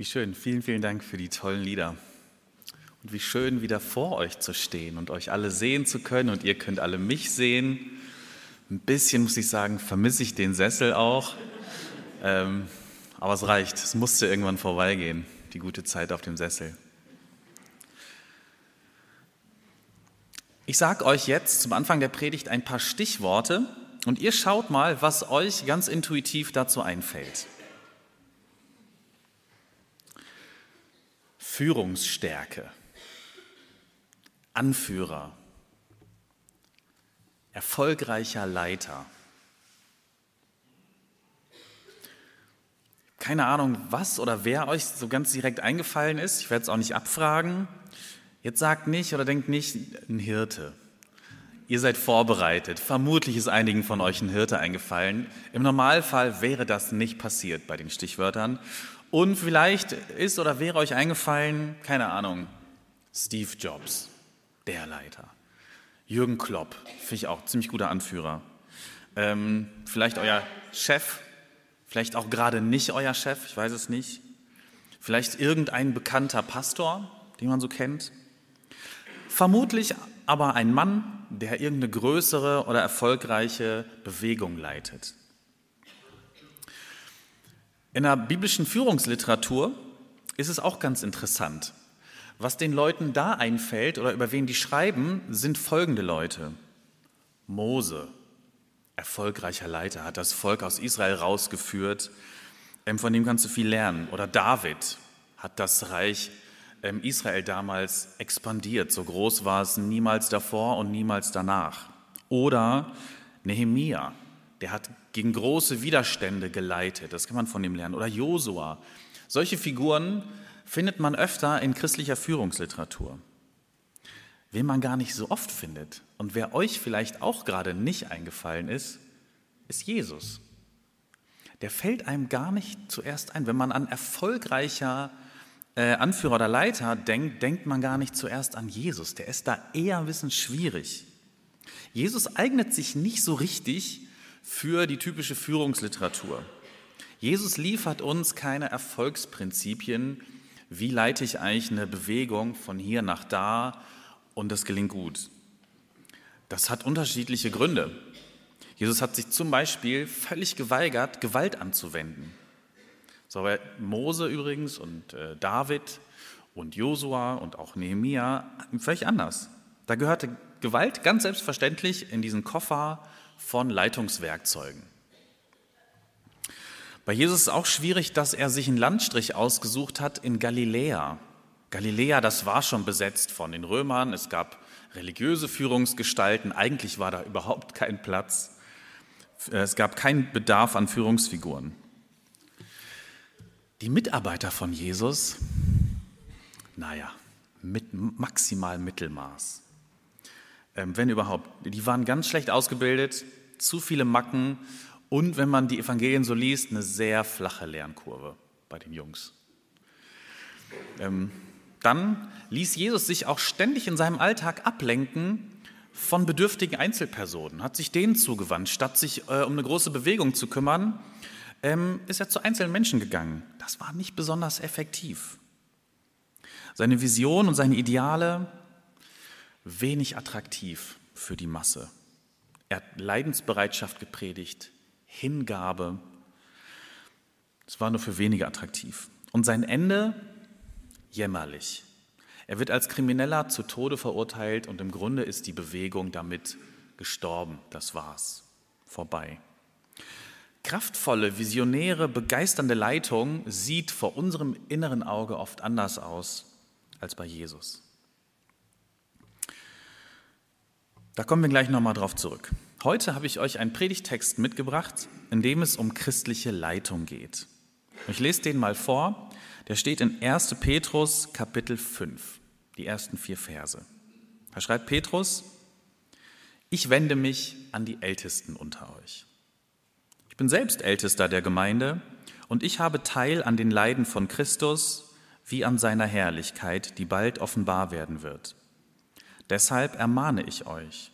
Wie schön. Vielen, vielen Dank für die tollen Lieder. Und wie schön, wieder vor euch zu stehen und euch alle sehen zu können und ihr könnt alle mich sehen. Ein bisschen, muss ich sagen, vermisse ich den Sessel auch. Ähm, aber es reicht. Es musste irgendwann vorbeigehen, die gute Zeit auf dem Sessel. Ich sage euch jetzt zum Anfang der Predigt ein paar Stichworte und ihr schaut mal, was euch ganz intuitiv dazu einfällt. Führungsstärke, Anführer, erfolgreicher Leiter. Keine Ahnung, was oder wer euch so ganz direkt eingefallen ist. Ich werde es auch nicht abfragen. Jetzt sagt nicht oder denkt nicht ein Hirte. Ihr seid vorbereitet. Vermutlich ist einigen von euch ein Hirte eingefallen. Im Normalfall wäre das nicht passiert bei den Stichwörtern. Und vielleicht ist oder wäre euch eingefallen, keine Ahnung, Steve Jobs, der Leiter. Jürgen Klopp, finde ich auch ziemlich guter Anführer. Ähm, vielleicht euer Chef, vielleicht auch gerade nicht euer Chef, ich weiß es nicht. Vielleicht irgendein bekannter Pastor, den man so kennt. Vermutlich aber ein Mann, der irgendeine größere oder erfolgreiche Bewegung leitet. In der biblischen Führungsliteratur ist es auch ganz interessant. Was den Leuten da einfällt oder über wen die schreiben, sind folgende Leute. Mose, erfolgreicher Leiter, hat das Volk aus Israel rausgeführt, ähm, von dem kannst du viel lernen. Oder David hat das Reich ähm, Israel damals expandiert. So groß war es niemals davor und niemals danach. Oder Nehemia, der hat gegen große Widerstände geleitet. Das kann man von ihm lernen. Oder Josua. Solche Figuren findet man öfter in christlicher Führungsliteratur. Wen man gar nicht so oft findet und wer euch vielleicht auch gerade nicht eingefallen ist, ist Jesus. Der fällt einem gar nicht zuerst ein. Wenn man an erfolgreicher äh, Anführer oder Leiter denkt, denkt man gar nicht zuerst an Jesus. Der ist da eher ein bisschen schwierig. Jesus eignet sich nicht so richtig für die typische Führungsliteratur. Jesus liefert uns keine Erfolgsprinzipien, wie leite ich eigentlich eine Bewegung von hier nach da und das gelingt gut. Das hat unterschiedliche Gründe. Jesus hat sich zum Beispiel völlig geweigert, Gewalt anzuwenden. So war Mose übrigens und äh, David und Josua und auch Nehemia völlig anders. Da gehörte Gewalt ganz selbstverständlich in diesen Koffer von Leitungswerkzeugen. Bei Jesus ist auch schwierig, dass er sich einen Landstrich ausgesucht hat in Galiläa. Galiläa, das war schon besetzt von den Römern. Es gab religiöse Führungsgestalten. Eigentlich war da überhaupt kein Platz. Es gab keinen Bedarf an Führungsfiguren. Die Mitarbeiter von Jesus, naja, mit maximal Mittelmaß wenn überhaupt. Die waren ganz schlecht ausgebildet, zu viele Macken und, wenn man die Evangelien so liest, eine sehr flache Lernkurve bei den Jungs. Ähm, dann ließ Jesus sich auch ständig in seinem Alltag ablenken von bedürftigen Einzelpersonen, hat sich denen zugewandt. Statt sich äh, um eine große Bewegung zu kümmern, ähm, ist er zu einzelnen Menschen gegangen. Das war nicht besonders effektiv. Seine Vision und seine Ideale wenig attraktiv für die Masse. Er hat Leidensbereitschaft gepredigt, Hingabe. Es war nur für wenige attraktiv. Und sein Ende jämmerlich. Er wird als Krimineller zu Tode verurteilt und im Grunde ist die Bewegung damit gestorben. Das war's. Vorbei. Kraftvolle, visionäre, begeisternde Leitung sieht vor unserem inneren Auge oft anders aus als bei Jesus. Da kommen wir gleich nochmal drauf zurück. Heute habe ich euch einen Predigtext mitgebracht, in dem es um christliche Leitung geht. Ich lese den mal vor. Der steht in 1. Petrus Kapitel 5, die ersten vier Verse. Da schreibt Petrus, ich wende mich an die Ältesten unter euch. Ich bin selbst Ältester der Gemeinde und ich habe Teil an den Leiden von Christus wie an seiner Herrlichkeit, die bald offenbar werden wird. Deshalb ermahne ich euch.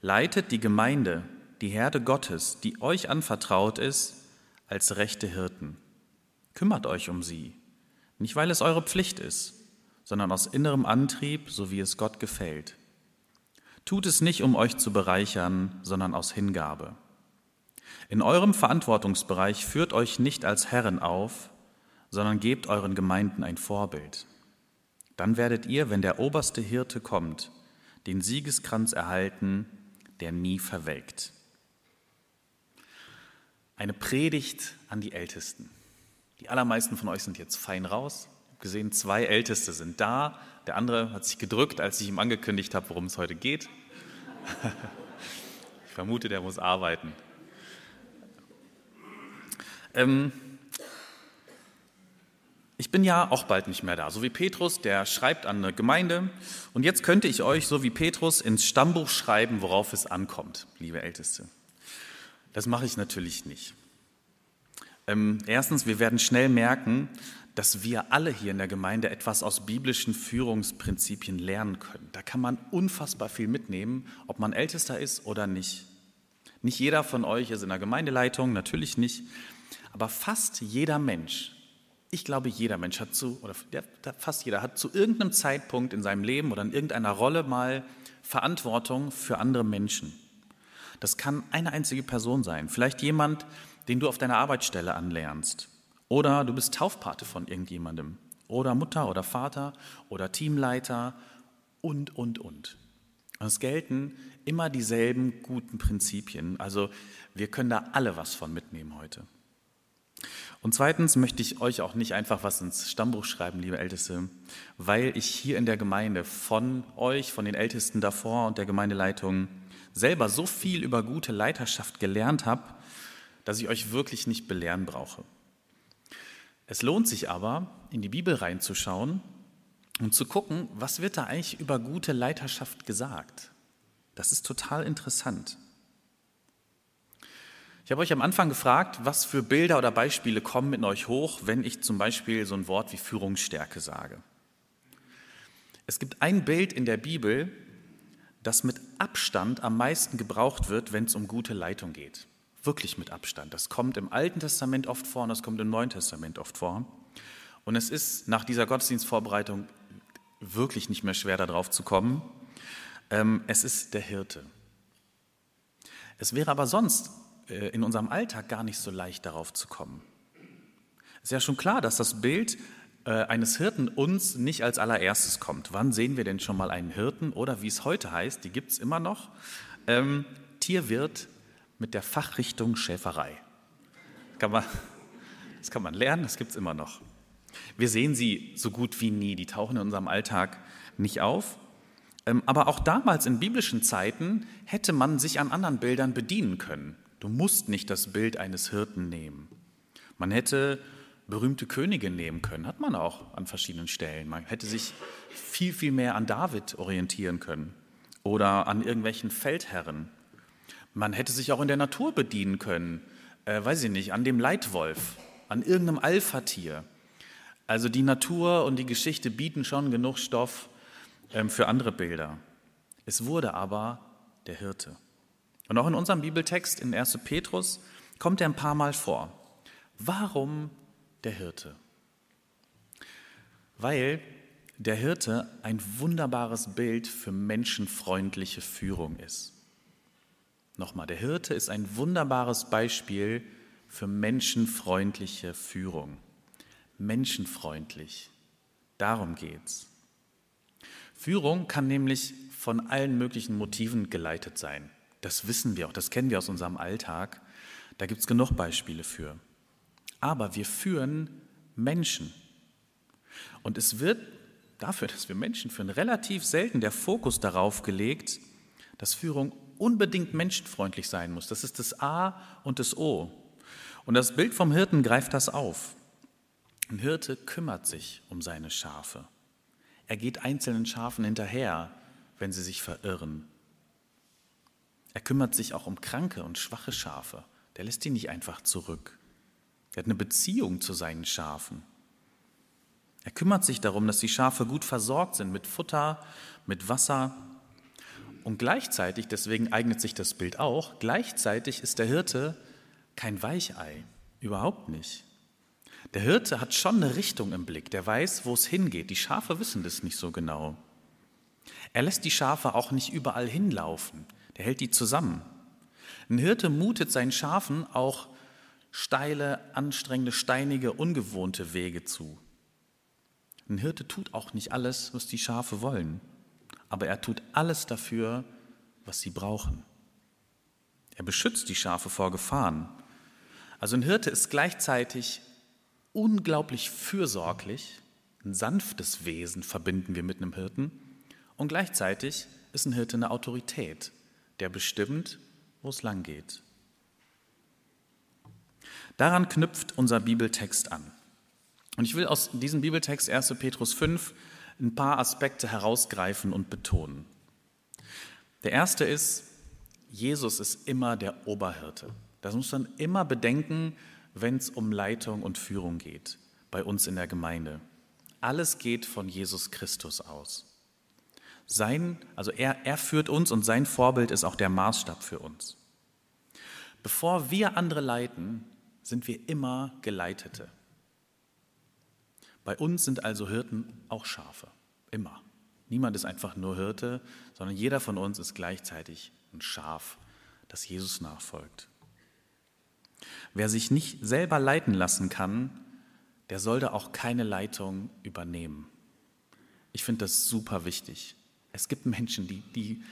Leitet die Gemeinde, die Herde Gottes, die euch anvertraut ist, als rechte Hirten. Kümmert euch um sie, nicht weil es eure Pflicht ist, sondern aus innerem Antrieb, so wie es Gott gefällt. Tut es nicht, um euch zu bereichern, sondern aus Hingabe. In eurem Verantwortungsbereich führt euch nicht als Herren auf, sondern gebt euren Gemeinden ein Vorbild. Dann werdet ihr, wenn der oberste Hirte kommt, den Siegeskranz erhalten, der nie verwelkt. Eine Predigt an die Ältesten. Die allermeisten von euch sind jetzt fein raus. Ich habe gesehen, zwei Älteste sind da. Der andere hat sich gedrückt, als ich ihm angekündigt habe, worum es heute geht. Ich vermute, der muss arbeiten. Ähm, ich bin ja auch bald nicht mehr da. So wie Petrus, der schreibt an eine Gemeinde. Und jetzt könnte ich euch, so wie Petrus, ins Stammbuch schreiben, worauf es ankommt, liebe Älteste. Das mache ich natürlich nicht. Ähm, erstens, wir werden schnell merken, dass wir alle hier in der Gemeinde etwas aus biblischen Führungsprinzipien lernen können. Da kann man unfassbar viel mitnehmen, ob man Ältester ist oder nicht. Nicht jeder von euch ist in der Gemeindeleitung, natürlich nicht. Aber fast jeder Mensch ich glaube, jeder Mensch hat zu, oder fast jeder hat zu irgendeinem Zeitpunkt in seinem Leben oder in irgendeiner Rolle mal Verantwortung für andere Menschen. Das kann eine einzige Person sein. Vielleicht jemand, den du auf deiner Arbeitsstelle anlernst. Oder du bist Taufpate von irgendjemandem. Oder Mutter oder Vater oder Teamleiter und, und, und. Es gelten immer dieselben guten Prinzipien. Also wir können da alle was von mitnehmen heute. Und zweitens möchte ich euch auch nicht einfach was ins Stammbuch schreiben, liebe Älteste, weil ich hier in der Gemeinde von euch, von den Ältesten davor und der Gemeindeleitung selber so viel über gute Leiterschaft gelernt habe, dass ich euch wirklich nicht belehren brauche. Es lohnt sich aber, in die Bibel reinzuschauen und zu gucken, was wird da eigentlich über gute Leiterschaft gesagt. Das ist total interessant. Ich habe euch am Anfang gefragt, was für Bilder oder Beispiele kommen in euch hoch, wenn ich zum Beispiel so ein Wort wie Führungsstärke sage. Es gibt ein Bild in der Bibel, das mit Abstand am meisten gebraucht wird, wenn es um gute Leitung geht. Wirklich mit Abstand. Das kommt im Alten Testament oft vor und das kommt im Neuen Testament oft vor. Und es ist nach dieser Gottesdienstvorbereitung wirklich nicht mehr schwer darauf zu kommen. Ähm, es ist der Hirte. Es wäre aber sonst in unserem Alltag gar nicht so leicht darauf zu kommen. Es ist ja schon klar, dass das Bild äh, eines Hirten uns nicht als allererstes kommt. Wann sehen wir denn schon mal einen Hirten oder wie es heute heißt, die gibt es immer noch, ähm, Tierwirt mit der Fachrichtung Schäferei. Kann man, das kann man lernen, das gibt es immer noch. Wir sehen sie so gut wie nie, die tauchen in unserem Alltag nicht auf. Ähm, aber auch damals in biblischen Zeiten hätte man sich an anderen Bildern bedienen können. Du musst nicht das Bild eines Hirten nehmen. Man hätte berühmte Könige nehmen können, hat man auch an verschiedenen Stellen. Man hätte sich viel, viel mehr an David orientieren können oder an irgendwelchen Feldherren. Man hätte sich auch in der Natur bedienen können, äh, weiß ich nicht, an dem Leitwolf, an irgendeinem Alpha-Tier. Also die Natur und die Geschichte bieten schon genug Stoff ähm, für andere Bilder. Es wurde aber der Hirte. Und auch in unserem Bibeltext in 1. Petrus kommt er ein paar Mal vor. Warum der Hirte? Weil der Hirte ein wunderbares Bild für menschenfreundliche Führung ist. Nochmal, der Hirte ist ein wunderbares Beispiel für menschenfreundliche Führung. Menschenfreundlich. Darum geht's. Führung kann nämlich von allen möglichen Motiven geleitet sein. Das wissen wir auch, das kennen wir aus unserem Alltag. Da gibt es genug Beispiele für. Aber wir führen Menschen. Und es wird dafür, dass wir Menschen führen, relativ selten der Fokus darauf gelegt, dass Führung unbedingt menschenfreundlich sein muss. Das ist das A und das O. Und das Bild vom Hirten greift das auf. Ein Hirte kümmert sich um seine Schafe. Er geht einzelnen Schafen hinterher, wenn sie sich verirren. Er kümmert sich auch um kranke und schwache Schafe. Der lässt die nicht einfach zurück. Er hat eine Beziehung zu seinen Schafen. Er kümmert sich darum, dass die Schafe gut versorgt sind mit Futter, mit Wasser. Und gleichzeitig, deswegen eignet sich das Bild auch, gleichzeitig ist der Hirte kein Weichei, überhaupt nicht. Der Hirte hat schon eine Richtung im Blick, der weiß, wo es hingeht. Die Schafe wissen das nicht so genau. Er lässt die Schafe auch nicht überall hinlaufen, der hält die zusammen. Ein Hirte mutet seinen Schafen auch steile, anstrengende, steinige, ungewohnte Wege zu. Ein Hirte tut auch nicht alles, was die Schafe wollen, aber er tut alles dafür, was sie brauchen. Er beschützt die Schafe vor Gefahren. Also ein Hirte ist gleichzeitig unglaublich fürsorglich, ein sanftes Wesen verbinden wir mit einem Hirten und gleichzeitig ist ein Hirte eine Autorität, der bestimmt, wo es lang geht. Daran knüpft unser Bibeltext an. Und ich will aus diesem Bibeltext 1. Petrus 5 ein paar Aspekte herausgreifen und betonen. Der erste ist, Jesus ist immer der Oberhirte. Das muss man immer bedenken, wenn es um Leitung und Führung geht, bei uns in der Gemeinde. Alles geht von Jesus Christus aus. Sein, also er, er führt uns und sein Vorbild ist auch der Maßstab für uns. Bevor wir andere leiten, sind wir immer Geleitete. Bei uns sind also Hirten auch Schafe, immer. Niemand ist einfach nur Hirte, sondern jeder von uns ist gleichzeitig ein Schaf, das Jesus nachfolgt. Wer sich nicht selber leiten lassen kann, der sollte auch keine Leitung übernehmen. Ich finde das super wichtig. Es gibt Menschen, die, die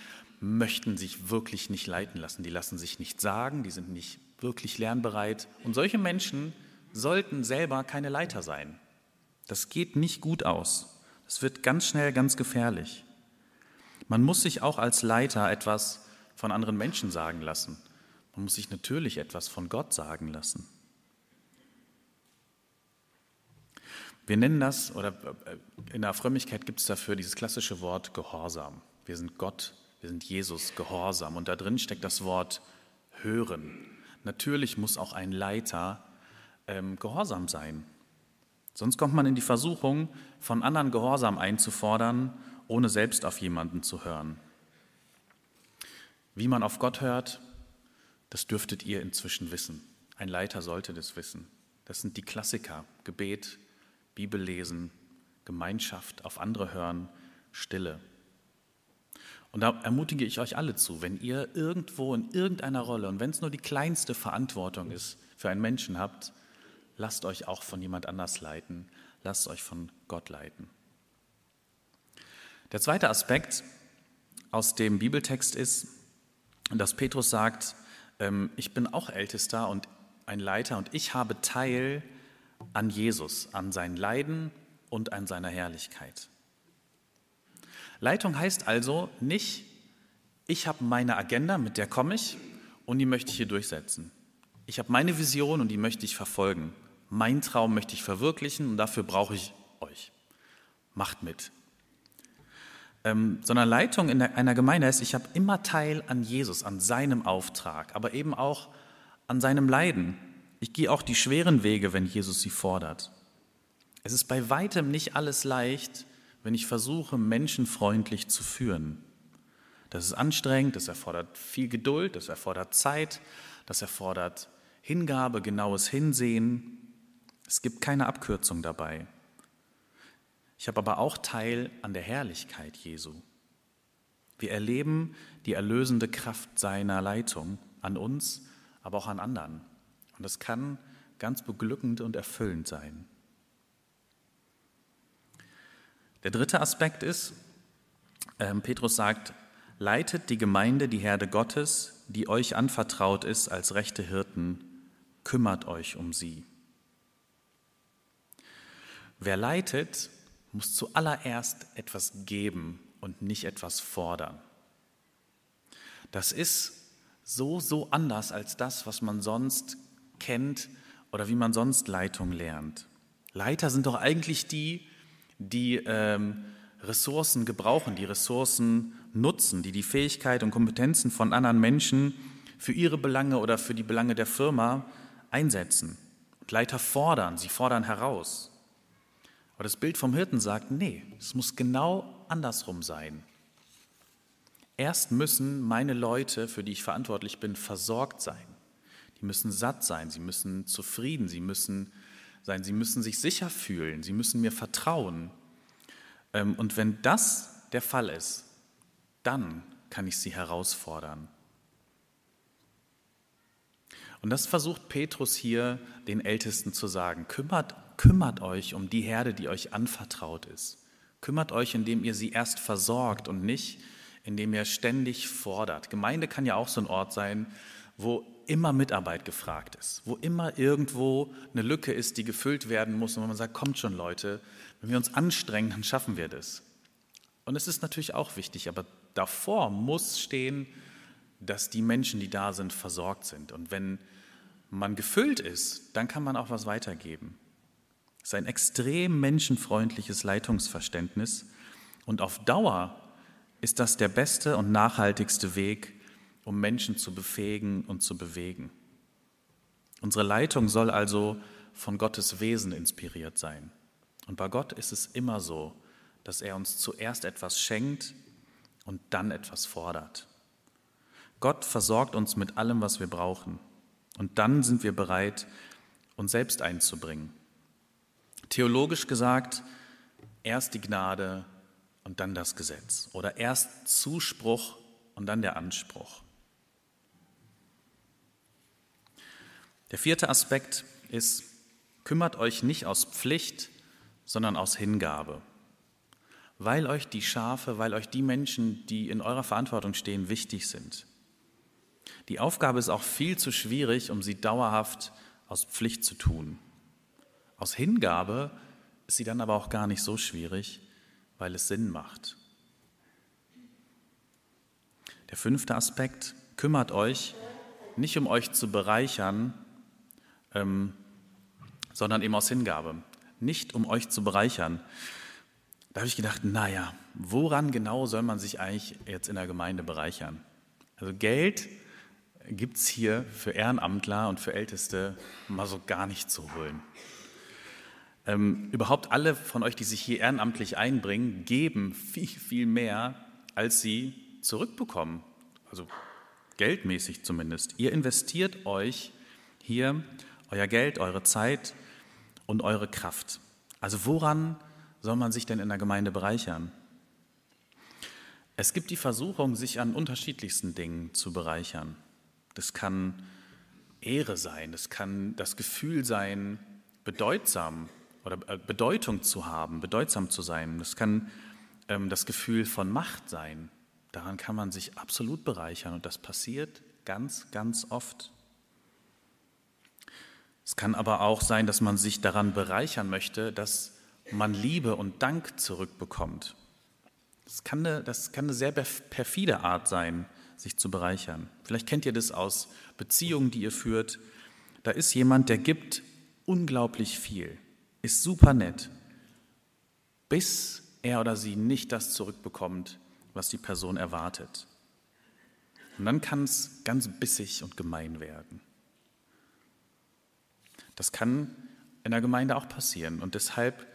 möchten sich wirklich nicht leiten lassen, die lassen sich nicht sagen, die sind nicht wirklich lernbereit. Und solche Menschen sollten selber keine Leiter sein. Das geht nicht gut aus. Das wird ganz schnell ganz gefährlich. Man muss sich auch als Leiter etwas von anderen Menschen sagen lassen. Man muss sich natürlich etwas von Gott sagen lassen. Wir nennen das, oder äh, in der Frömmigkeit gibt es dafür dieses klassische Wort Gehorsam. Wir sind Gott, wir sind Jesus Gehorsam. Und da drin steckt das Wort hören. Natürlich muss auch ein Leiter ähm, gehorsam sein. Sonst kommt man in die Versuchung, von anderen Gehorsam einzufordern, ohne selbst auf jemanden zu hören. Wie man auf Gott hört, das dürftet ihr inzwischen wissen. Ein Leiter sollte das wissen. Das sind die Klassiker. Gebet, Bibel lesen, Gemeinschaft, auf andere hören, Stille. Und da ermutige ich euch alle zu, wenn ihr irgendwo in irgendeiner Rolle und wenn es nur die kleinste Verantwortung ist, für einen Menschen habt, lasst euch auch von jemand anders leiten, lasst euch von Gott leiten. Der zweite Aspekt aus dem Bibeltext ist, dass Petrus sagt, ähm, ich bin auch Ältester und ein Leiter und ich habe Teil an Jesus, an sein Leiden und an seiner Herrlichkeit. Leitung heißt also nicht, ich habe meine Agenda, mit der komme ich und die möchte ich hier durchsetzen. Ich habe meine Vision und die möchte ich verfolgen. Mein Traum möchte ich verwirklichen und dafür brauche ich euch. Macht mit. Ähm, sondern Leitung in einer Gemeinde heißt, ich habe immer Teil an Jesus, an seinem Auftrag, aber eben auch an seinem Leiden, ich gehe auch die schweren Wege, wenn Jesus sie fordert. Es ist bei weitem nicht alles leicht, wenn ich versuche, menschenfreundlich zu führen. Das ist anstrengend, das erfordert viel Geduld, das erfordert Zeit, das erfordert Hingabe, genaues Hinsehen. Es gibt keine Abkürzung dabei. Ich habe aber auch Teil an der Herrlichkeit Jesu. Wir erleben die erlösende Kraft seiner Leitung an uns, aber auch an anderen. Und das kann ganz beglückend und erfüllend sein. Der dritte Aspekt ist, äh, Petrus sagt, leitet die Gemeinde, die Herde Gottes, die euch anvertraut ist als rechte Hirten, kümmert euch um sie. Wer leitet, muss zuallererst etwas geben und nicht etwas fordern. Das ist so, so anders als das, was man sonst kennt oder wie man sonst Leitung lernt. Leiter sind doch eigentlich die, die ähm, Ressourcen gebrauchen, die Ressourcen nutzen, die die Fähigkeit und Kompetenzen von anderen Menschen für ihre Belange oder für die Belange der Firma einsetzen. Und Leiter fordern, sie fordern heraus. Aber das Bild vom Hirten sagt, nee, es muss genau andersrum sein. Erst müssen meine Leute, für die ich verantwortlich bin, versorgt sein. Müssen satt sein, sie müssen zufrieden, sie müssen sein, sie müssen sich sicher fühlen, sie müssen mir vertrauen. Ähm, und wenn das der Fall ist, dann kann ich sie herausfordern. Und das versucht Petrus hier den Ältesten zu sagen. Kümmert, kümmert euch um die Herde, die euch anvertraut ist. Kümmert euch, indem ihr sie erst versorgt und nicht, indem ihr ständig fordert. Gemeinde kann ja auch so ein Ort sein, wo immer Mitarbeit gefragt ist, wo immer irgendwo eine Lücke ist, die gefüllt werden muss und wo man sagt, kommt schon Leute, wenn wir uns anstrengen, dann schaffen wir das. Und es ist natürlich auch wichtig, aber davor muss stehen, dass die Menschen, die da sind, versorgt sind. Und wenn man gefüllt ist, dann kann man auch was weitergeben. Es ist ein extrem menschenfreundliches Leitungsverständnis und auf Dauer ist das der beste und nachhaltigste Weg, um Menschen zu befähigen und zu bewegen. Unsere Leitung soll also von Gottes Wesen inspiriert sein. Und bei Gott ist es immer so, dass er uns zuerst etwas schenkt und dann etwas fordert. Gott versorgt uns mit allem, was wir brauchen. Und dann sind wir bereit, uns selbst einzubringen. Theologisch gesagt, erst die Gnade und dann das Gesetz. Oder erst Zuspruch und dann der Anspruch. Der vierte Aspekt ist, kümmert euch nicht aus Pflicht, sondern aus Hingabe. Weil euch die Schafe, weil euch die Menschen, die in eurer Verantwortung stehen, wichtig sind. Die Aufgabe ist auch viel zu schwierig, um sie dauerhaft aus Pflicht zu tun. Aus Hingabe ist sie dann aber auch gar nicht so schwierig, weil es Sinn macht. Der fünfte Aspekt, kümmert euch nicht um euch zu bereichern, ähm, sondern eben aus Hingabe. Nicht um euch zu bereichern. Da habe ich gedacht, naja, woran genau soll man sich eigentlich jetzt in der Gemeinde bereichern? Also Geld gibt es hier für Ehrenamtler und für Älteste mal so gar nicht zu holen. Ähm, überhaupt alle von euch, die sich hier ehrenamtlich einbringen, geben viel, viel mehr, als sie zurückbekommen. Also geldmäßig zumindest. Ihr investiert euch hier euer Geld, eure Zeit und eure Kraft. Also woran soll man sich denn in der Gemeinde bereichern? Es gibt die Versuchung, sich an unterschiedlichsten Dingen zu bereichern. Das kann Ehre sein, das kann das Gefühl sein, bedeutsam oder äh, Bedeutung zu haben, bedeutsam zu sein. Das kann ähm, das Gefühl von Macht sein. Daran kann man sich absolut bereichern und das passiert ganz, ganz oft. Es kann aber auch sein, dass man sich daran bereichern möchte, dass man Liebe und Dank zurückbekommt. Das kann eine, das kann eine sehr perfide Art sein, sich zu bereichern. Vielleicht kennt ihr das aus Beziehungen, die ihr führt. Da ist jemand, der gibt unglaublich viel, ist super nett, bis er oder sie nicht das zurückbekommt, was die Person erwartet. Und dann kann es ganz bissig und gemein werden. Das kann in der Gemeinde auch passieren. Und deshalb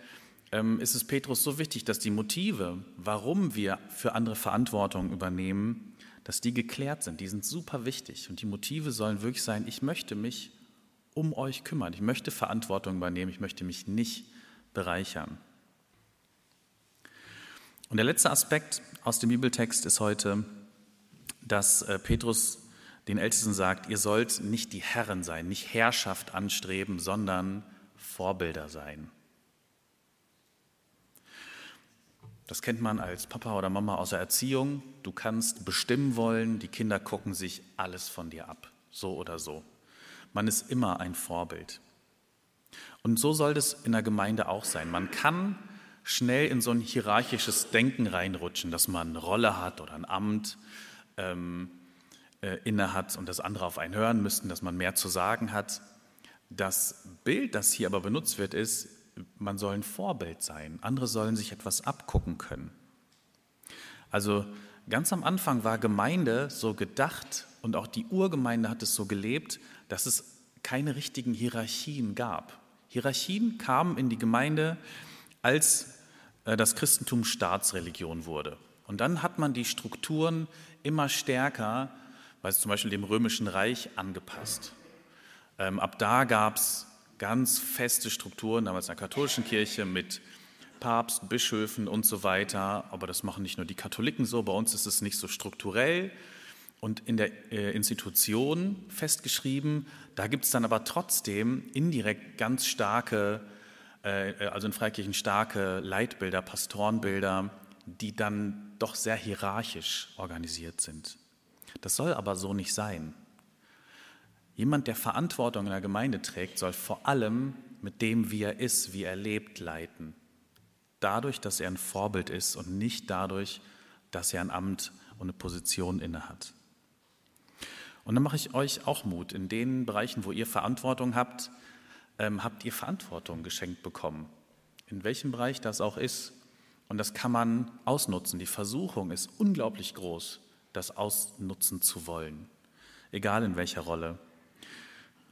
ähm, ist es Petrus so wichtig, dass die Motive, warum wir für andere Verantwortung übernehmen, dass die geklärt sind. Die sind super wichtig. Und die Motive sollen wirklich sein, ich möchte mich um euch kümmern. Ich möchte Verantwortung übernehmen. Ich möchte mich nicht bereichern. Und der letzte Aspekt aus dem Bibeltext ist heute, dass äh, Petrus den Ältesten sagt, ihr sollt nicht die Herren sein, nicht Herrschaft anstreben, sondern Vorbilder sein. Das kennt man als Papa oder Mama aus der Erziehung. Du kannst bestimmen wollen, die Kinder gucken sich alles von dir ab, so oder so. Man ist immer ein Vorbild. Und so soll es in der Gemeinde auch sein. Man kann schnell in so ein hierarchisches Denken reinrutschen, dass man eine Rolle hat oder ein Amt. Ähm, äh, innehat und das andere auf einen hören müssten, dass man mehr zu sagen hat. Das Bild, das hier aber benutzt wird, ist, man soll ein Vorbild sein. Andere sollen sich etwas abgucken können. Also ganz am Anfang war Gemeinde so gedacht und auch die Urgemeinde hat es so gelebt, dass es keine richtigen Hierarchien gab. Hierarchien kamen in die Gemeinde, als äh, das Christentum Staatsreligion wurde. Und dann hat man die Strukturen immer stärker weil es zum Beispiel dem Römischen Reich angepasst. Ähm, ab da gab es ganz feste Strukturen, damals in der katholischen Kirche mit Papst, Bischöfen und so weiter. Aber das machen nicht nur die Katholiken so, bei uns ist es nicht so strukturell und in der äh, Institution festgeschrieben. Da gibt es dann aber trotzdem indirekt ganz starke, äh, also in Freikirchen starke Leitbilder, Pastorenbilder, die dann doch sehr hierarchisch organisiert sind. Das soll aber so nicht sein. Jemand, der Verantwortung in der Gemeinde trägt, soll vor allem mit dem, wie er ist, wie er lebt, leiten. Dadurch, dass er ein Vorbild ist und nicht dadurch, dass er ein Amt und eine Position innehat. Und dann mache ich euch auch Mut. In den Bereichen, wo ihr Verantwortung habt, ähm, habt ihr Verantwortung geschenkt bekommen. In welchem Bereich das auch ist. Und das kann man ausnutzen. Die Versuchung ist unglaublich groß, das ausnutzen zu wollen, egal in welcher Rolle.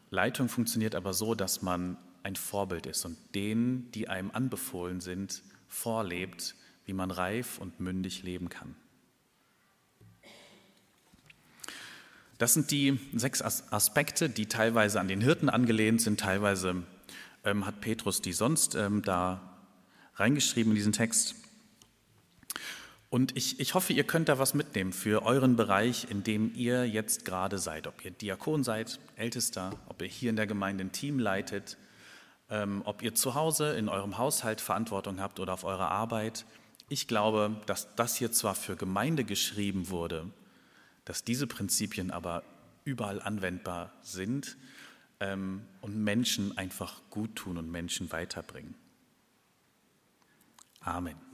Leitung funktioniert aber so, dass man ein Vorbild ist und denen, die einem anbefohlen sind, vorlebt, wie man reif und mündig leben kann. Das sind die sechs Aspekte, die teilweise an den Hirten angelehnt sind, teilweise ähm, hat Petrus die sonst ähm, da reingeschrieben in diesen Text. Und ich, ich hoffe, ihr könnt da was mitnehmen für euren Bereich, in dem ihr jetzt gerade seid. Ob ihr Diakon seid, Ältester, ob ihr hier in der Gemeinde ein Team leitet, ähm, ob ihr zu Hause in eurem Haushalt Verantwortung habt oder auf eurer Arbeit. Ich glaube, dass das hier zwar für Gemeinde geschrieben wurde, dass diese Prinzipien aber überall anwendbar sind ähm, und Menschen einfach gut tun und Menschen weiterbringen. Amen.